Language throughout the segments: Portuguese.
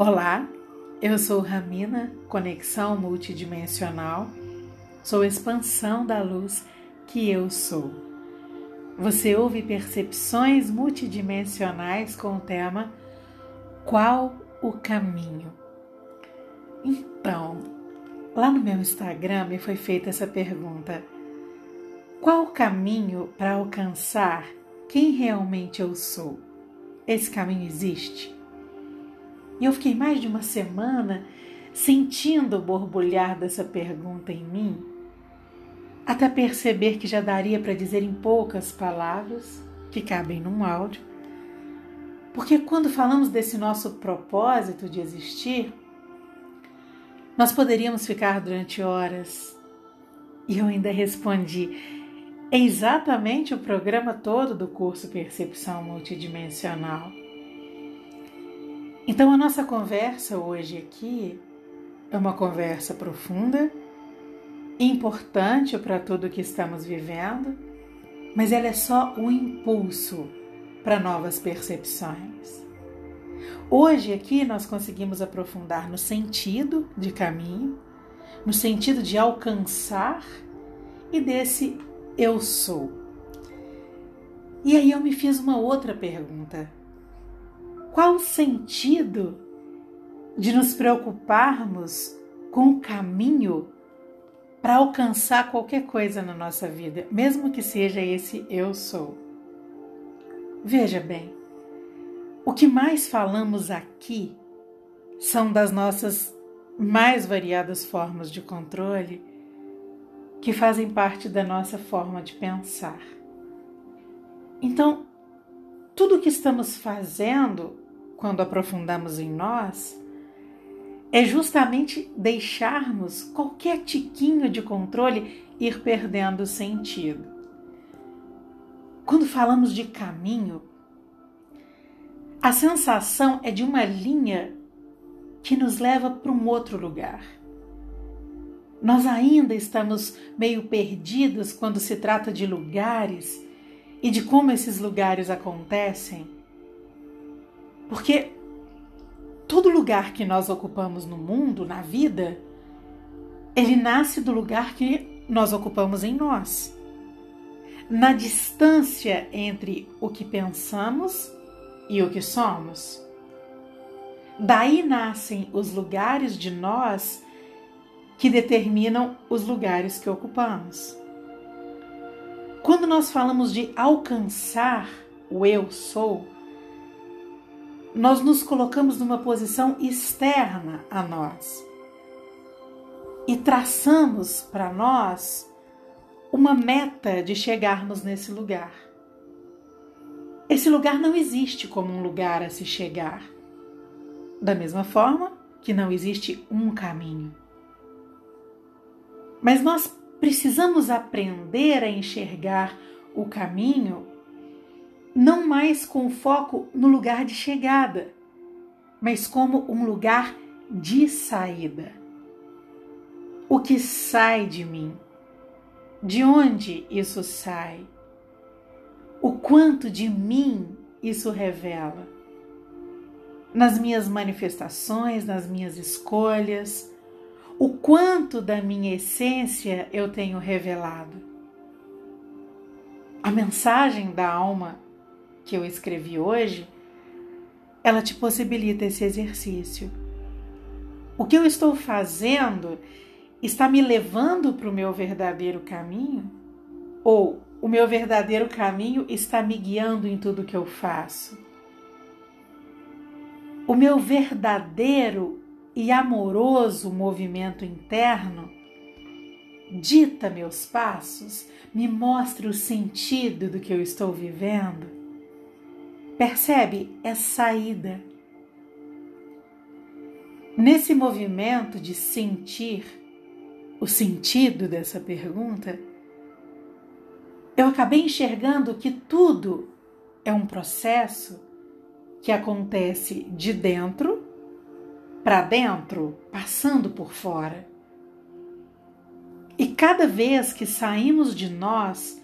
Olá, eu sou Ramina, Conexão Multidimensional, sou expansão da luz que eu sou. Você ouve percepções multidimensionais com o tema Qual o caminho? Então, lá no meu Instagram me foi feita essa pergunta: Qual o caminho para alcançar quem realmente eu sou? Esse caminho existe? E eu fiquei mais de uma semana sentindo o borbulhar dessa pergunta em mim, até perceber que já daria para dizer em poucas palavras, que cabem num áudio, porque quando falamos desse nosso propósito de existir, nós poderíamos ficar durante horas. E eu ainda respondi: é exatamente o programa todo do curso Percepção Multidimensional. Então, a nossa conversa hoje aqui é uma conversa profunda, importante para tudo que estamos vivendo, mas ela é só um impulso para novas percepções. Hoje aqui nós conseguimos aprofundar no sentido de caminho, no sentido de alcançar e desse eu sou. E aí eu me fiz uma outra pergunta. Qual o sentido de nos preocuparmos com o caminho para alcançar qualquer coisa na nossa vida, mesmo que seja esse eu sou? Veja bem, o que mais falamos aqui são das nossas mais variadas formas de controle que fazem parte da nossa forma de pensar. Então, tudo o que estamos fazendo quando aprofundamos em nós, é justamente deixarmos qualquer tiquinho de controle ir perdendo sentido. Quando falamos de caminho, a sensação é de uma linha que nos leva para um outro lugar. Nós ainda estamos meio perdidos quando se trata de lugares e de como esses lugares acontecem porque todo lugar que nós ocupamos no mundo, na vida, ele nasce do lugar que nós ocupamos em nós. Na distância entre o que pensamos e o que somos. Daí nascem os lugares de nós que determinam os lugares que ocupamos. Quando nós falamos de alcançar o eu sou, nós nos colocamos numa posição externa a nós e traçamos para nós uma meta de chegarmos nesse lugar. Esse lugar não existe como um lugar a se chegar. Da mesma forma que não existe um caminho. Mas nós precisamos aprender a enxergar o caminho não mais com foco no lugar de chegada, mas como um lugar de saída. O que sai de mim? De onde isso sai? O quanto de mim isso revela? Nas minhas manifestações, nas minhas escolhas, o quanto da minha essência eu tenho revelado? A mensagem da alma que eu escrevi hoje, ela te possibilita esse exercício. O que eu estou fazendo está me levando para o meu verdadeiro caminho? Ou o meu verdadeiro caminho está me guiando em tudo que eu faço? O meu verdadeiro e amoroso movimento interno dita meus passos, me mostra o sentido do que eu estou vivendo? Percebe? É saída. Nesse movimento de sentir o sentido dessa pergunta, eu acabei enxergando que tudo é um processo que acontece de dentro para dentro, passando por fora. E cada vez que saímos de nós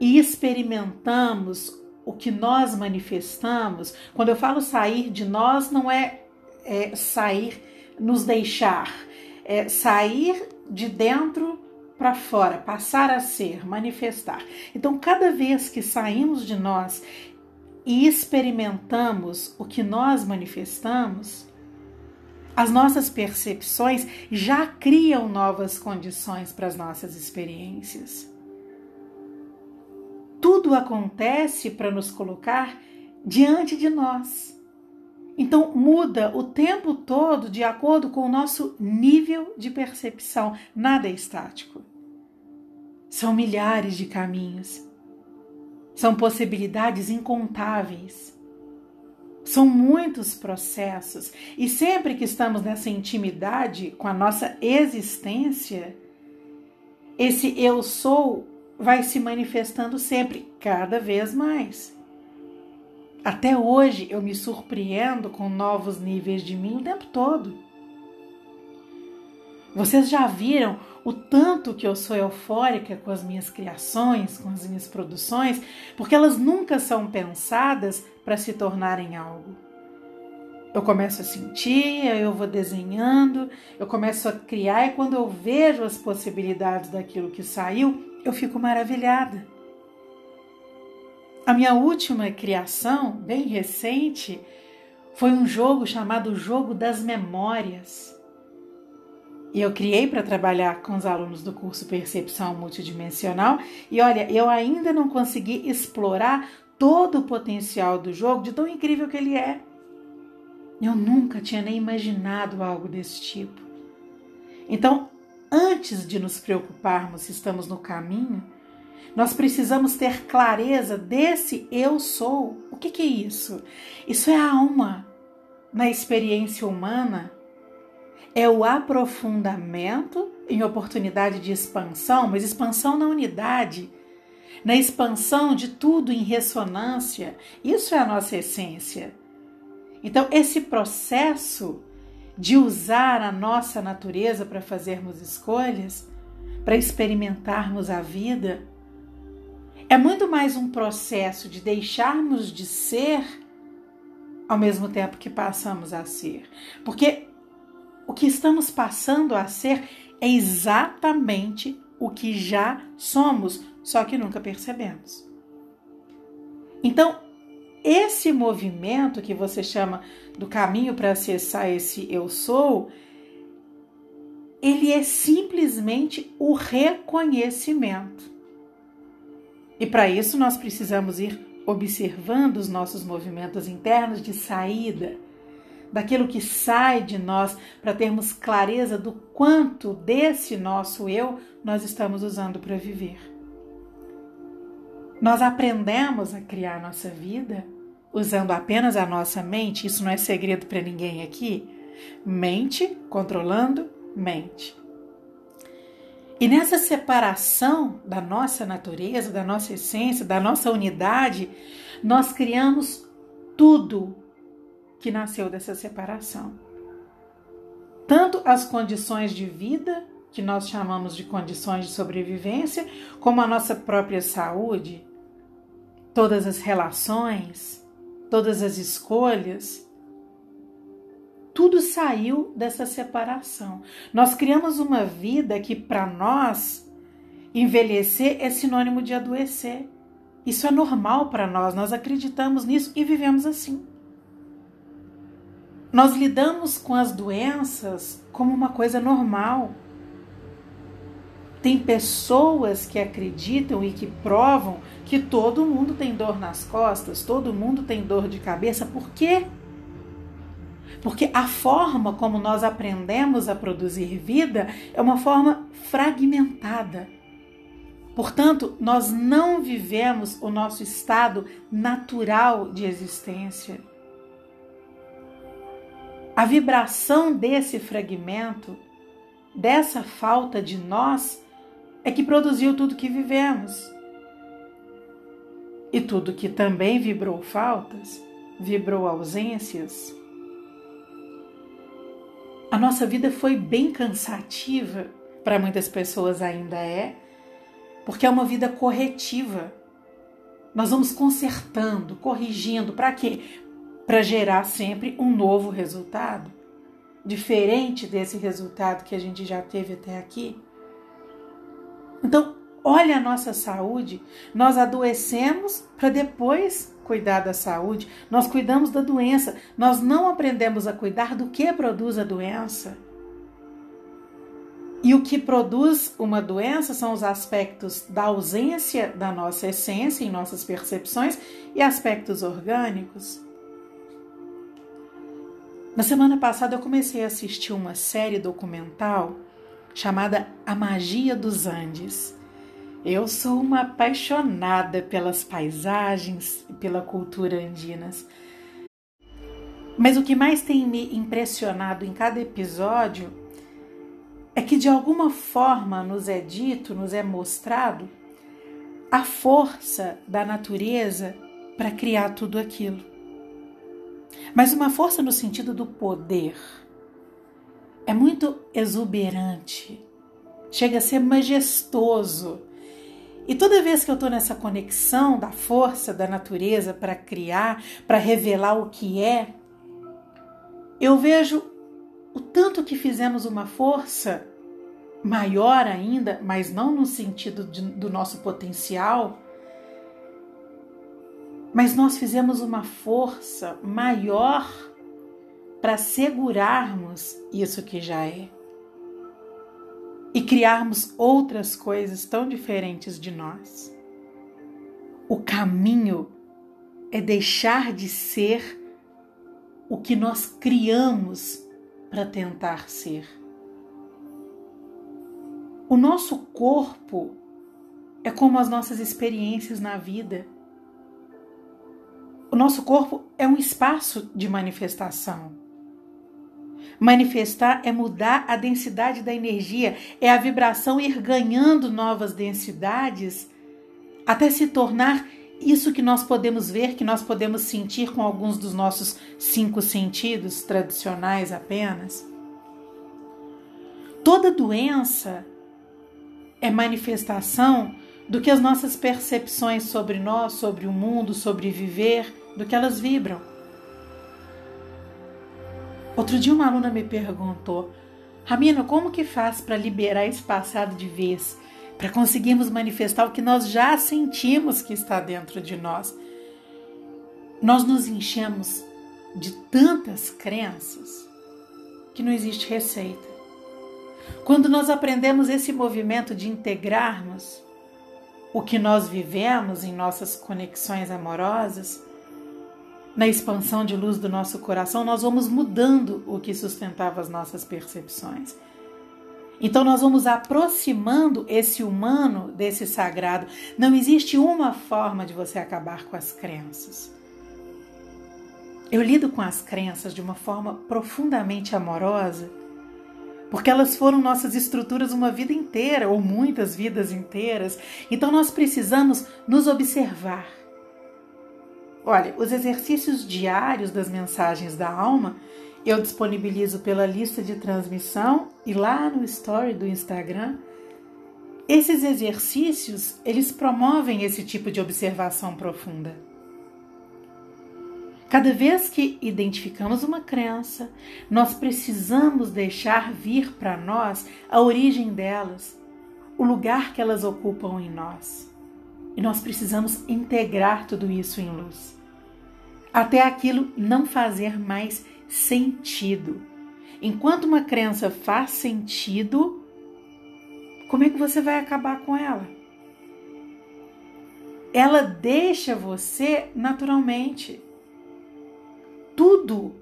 e experimentamos o que nós manifestamos, quando eu falo sair de nós, não é é, sair, nos deixar, é, sair de dentro para fora, passar a ser, manifestar. Então, cada vez que saímos de nós e experimentamos o que nós manifestamos, as nossas percepções já criam novas condições para as nossas experiências. Tudo acontece para nos colocar diante de nós. Então muda o tempo todo de acordo com o nosso nível de percepção. Nada é estático. São milhares de caminhos. São possibilidades incontáveis. São muitos processos. E sempre que estamos nessa intimidade com a nossa existência, esse eu sou vai se manifestando sempre, cada vez mais. Até hoje eu me surpreendo com novos níveis de mim o tempo todo. Vocês já viram o tanto que eu sou eufórica com as minhas criações, com as minhas produções, porque elas nunca são pensadas para se tornarem algo. Eu começo a sentir, eu vou desenhando, eu começo a criar e quando eu vejo as possibilidades daquilo que saiu, eu fico maravilhada. A minha última criação, bem recente, foi um jogo chamado Jogo das Memórias. E eu criei para trabalhar com os alunos do curso Percepção Multidimensional. E olha, eu ainda não consegui explorar todo o potencial do jogo, de tão incrível que ele é. Eu nunca tinha nem imaginado algo desse tipo. Então, antes de nos preocuparmos se estamos no caminho, nós precisamos ter clareza desse eu sou. O que, que é isso? Isso é a alma na experiência humana. É o aprofundamento em oportunidade de expansão, mas expansão na unidade, na expansão de tudo em ressonância. Isso é a nossa essência. Então, esse processo de usar a nossa natureza para fazermos escolhas, para experimentarmos a vida, é muito mais um processo de deixarmos de ser ao mesmo tempo que passamos a ser. Porque o que estamos passando a ser é exatamente o que já somos, só que nunca percebemos. Então, esse movimento que você chama do caminho para acessar esse eu sou, ele é simplesmente o reconhecimento e para isso nós precisamos ir observando os nossos movimentos internos de saída, daquilo que sai de nós, para termos clareza do quanto desse nosso eu nós estamos usando para viver. Nós aprendemos a criar nossa vida usando apenas a nossa mente, isso não é segredo para ninguém aqui. Mente controlando mente. E nessa separação da nossa natureza, da nossa essência, da nossa unidade, nós criamos tudo que nasceu dessa separação. Tanto as condições de vida, que nós chamamos de condições de sobrevivência, como a nossa própria saúde, todas as relações, todas as escolhas, tudo saiu dessa separação. Nós criamos uma vida que, para nós, envelhecer é sinônimo de adoecer. Isso é normal para nós, nós acreditamos nisso e vivemos assim. Nós lidamos com as doenças como uma coisa normal. Tem pessoas que acreditam e que provam que todo mundo tem dor nas costas, todo mundo tem dor de cabeça. Por quê? Porque a forma como nós aprendemos a produzir vida é uma forma fragmentada. Portanto, nós não vivemos o nosso estado natural de existência. A vibração desse fragmento, dessa falta de nós, é que produziu tudo que vivemos. E tudo que também vibrou faltas, vibrou ausências, a nossa vida foi bem cansativa, para muitas pessoas ainda é, porque é uma vida corretiva. Nós vamos consertando, corrigindo, para quê? Para gerar sempre um novo resultado. diferente desse resultado que a gente já teve até aqui? Então, olha a nossa saúde, nós adoecemos para depois cuidar da saúde, nós cuidamos da doença, nós não aprendemos a cuidar do que produz a doença. E o que produz uma doença são os aspectos da ausência da nossa essência em nossas percepções e aspectos orgânicos. Na semana passada eu comecei a assistir uma série documental chamada A Magia dos Andes. Eu sou uma apaixonada pelas paisagens e pela cultura andinas. Mas o que mais tem me impressionado em cada episódio é que de alguma forma nos é dito, nos é mostrado a força da natureza para criar tudo aquilo. Mas uma força no sentido do poder. É muito exuberante, chega a ser majestoso. E toda vez que eu estou nessa conexão da força da natureza para criar, para revelar o que é, eu vejo o tanto que fizemos uma força maior ainda, mas não no sentido de, do nosso potencial, mas nós fizemos uma força maior para segurarmos isso que já é e criarmos outras coisas tão diferentes de nós. O caminho é deixar de ser o que nós criamos para tentar ser. O nosso corpo é como as nossas experiências na vida. O nosso corpo é um espaço de manifestação. Manifestar é mudar a densidade da energia, é a vibração ir ganhando novas densidades até se tornar isso que nós podemos ver, que nós podemos sentir com alguns dos nossos cinco sentidos tradicionais apenas. Toda doença é manifestação do que as nossas percepções sobre nós, sobre o mundo, sobre viver, do que elas vibram. Outro dia uma aluna me perguntou: Ramina, como que faz para liberar esse passado de vez? para conseguirmos manifestar o que nós já sentimos que está dentro de nós. Nós nos enchemos de tantas crenças que não existe receita. Quando nós aprendemos esse movimento de integrarmos o que nós vivemos em nossas conexões amorosas, na expansão de luz do nosso coração, nós vamos mudando o que sustentava as nossas percepções. Então nós vamos aproximando esse humano desse sagrado. Não existe uma forma de você acabar com as crenças. Eu lido com as crenças de uma forma profundamente amorosa, porque elas foram nossas estruturas uma vida inteira, ou muitas vidas inteiras. Então nós precisamos nos observar. Olha, os exercícios diários das mensagens da alma eu disponibilizo pela lista de transmissão e lá no story do Instagram. Esses exercícios, eles promovem esse tipo de observação profunda. Cada vez que identificamos uma crença, nós precisamos deixar vir para nós a origem delas, o lugar que elas ocupam em nós. E nós precisamos integrar tudo isso em luz, até aquilo não fazer mais sentido. Enquanto uma crença faz sentido, como é que você vai acabar com ela? Ela deixa você naturalmente. Tudo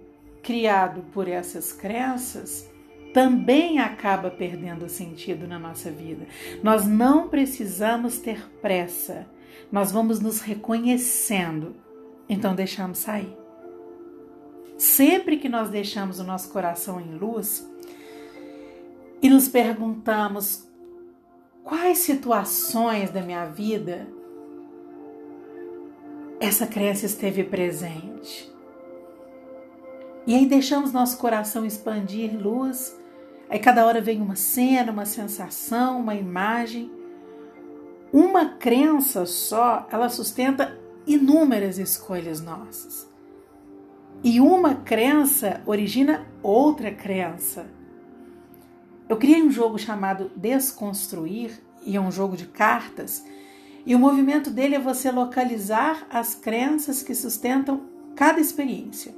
criado por essas crenças também acaba perdendo sentido na nossa vida. Nós não precisamos ter pressa. Nós vamos nos reconhecendo. Então deixamos sair. Sempre que nós deixamos o nosso coração em luz e nos perguntamos quais situações da minha vida essa crença esteve presente. E aí deixamos nosso coração expandir luz. Aí cada hora vem uma cena, uma sensação, uma imagem. Uma crença só, ela sustenta inúmeras escolhas nossas. E uma crença origina outra crença. Eu criei um jogo chamado Desconstruir, e é um jogo de cartas, e o movimento dele é você localizar as crenças que sustentam cada experiência.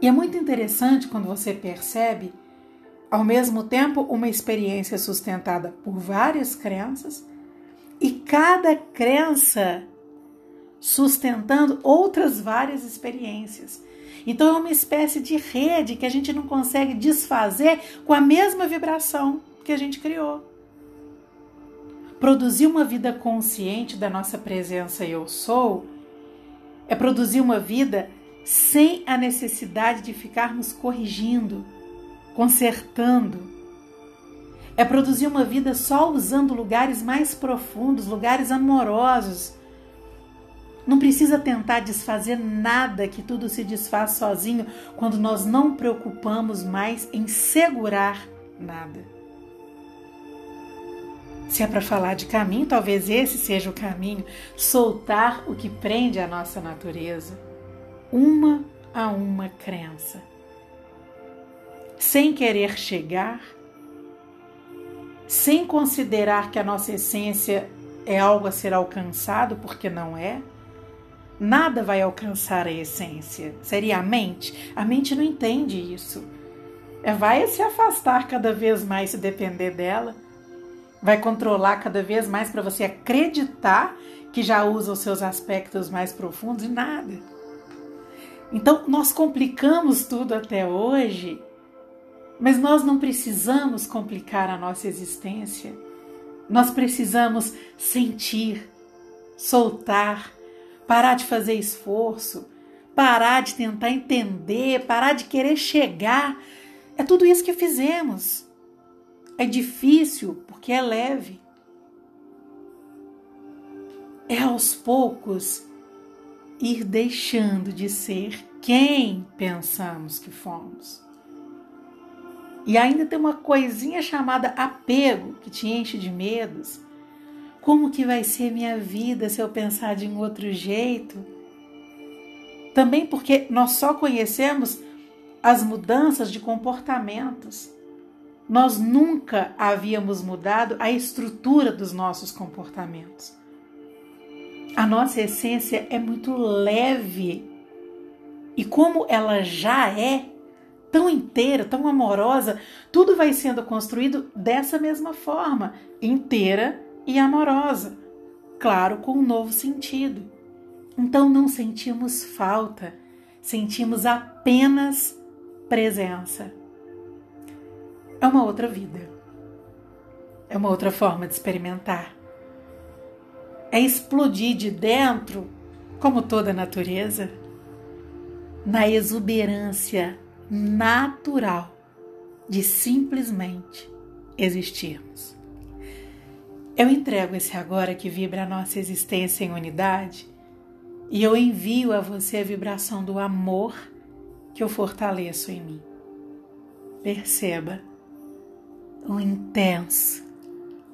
E é muito interessante quando você percebe, ao mesmo tempo, uma experiência sustentada por várias crenças e cada crença sustentando outras várias experiências. Então é uma espécie de rede que a gente não consegue desfazer com a mesma vibração que a gente criou. Produzir uma vida consciente da nossa presença eu sou é produzir uma vida sem a necessidade de ficarmos corrigindo, consertando. É produzir uma vida só usando lugares mais profundos, lugares amorosos. Não precisa tentar desfazer nada, que tudo se desfaz sozinho quando nós não preocupamos mais em segurar nada. Se é para falar de caminho, talvez esse seja o caminho soltar o que prende a nossa natureza uma a uma crença, sem querer chegar, sem considerar que a nossa essência é algo a ser alcançado, porque não é. Nada vai alcançar a essência. Seria a mente? A mente não entende isso. É, vai se afastar cada vez mais se depender dela. Vai controlar cada vez mais para você acreditar que já usa os seus aspectos mais profundos e nada. Então, nós complicamos tudo até hoje, mas nós não precisamos complicar a nossa existência. Nós precisamos sentir, soltar, parar de fazer esforço, parar de tentar entender, parar de querer chegar. É tudo isso que fizemos. É difícil porque é leve. É aos poucos ir deixando de ser quem pensamos que fomos. E ainda tem uma coisinha chamada apego que te enche de medos. Como que vai ser minha vida se eu pensar de um outro jeito? Também porque nós só conhecemos as mudanças de comportamentos. Nós nunca havíamos mudado a estrutura dos nossos comportamentos. A nossa essência é muito leve. E como ela já é tão inteira, tão amorosa, tudo vai sendo construído dessa mesma forma, inteira e amorosa. Claro, com um novo sentido. Então não sentimos falta, sentimos apenas presença. É uma outra vida. É uma outra forma de experimentar é explodir de dentro, como toda a natureza, na exuberância natural de simplesmente existirmos. Eu entrego esse agora que vibra a nossa existência em unidade e eu envio a você a vibração do amor que eu fortaleço em mim. Perceba um intenso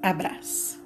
abraço.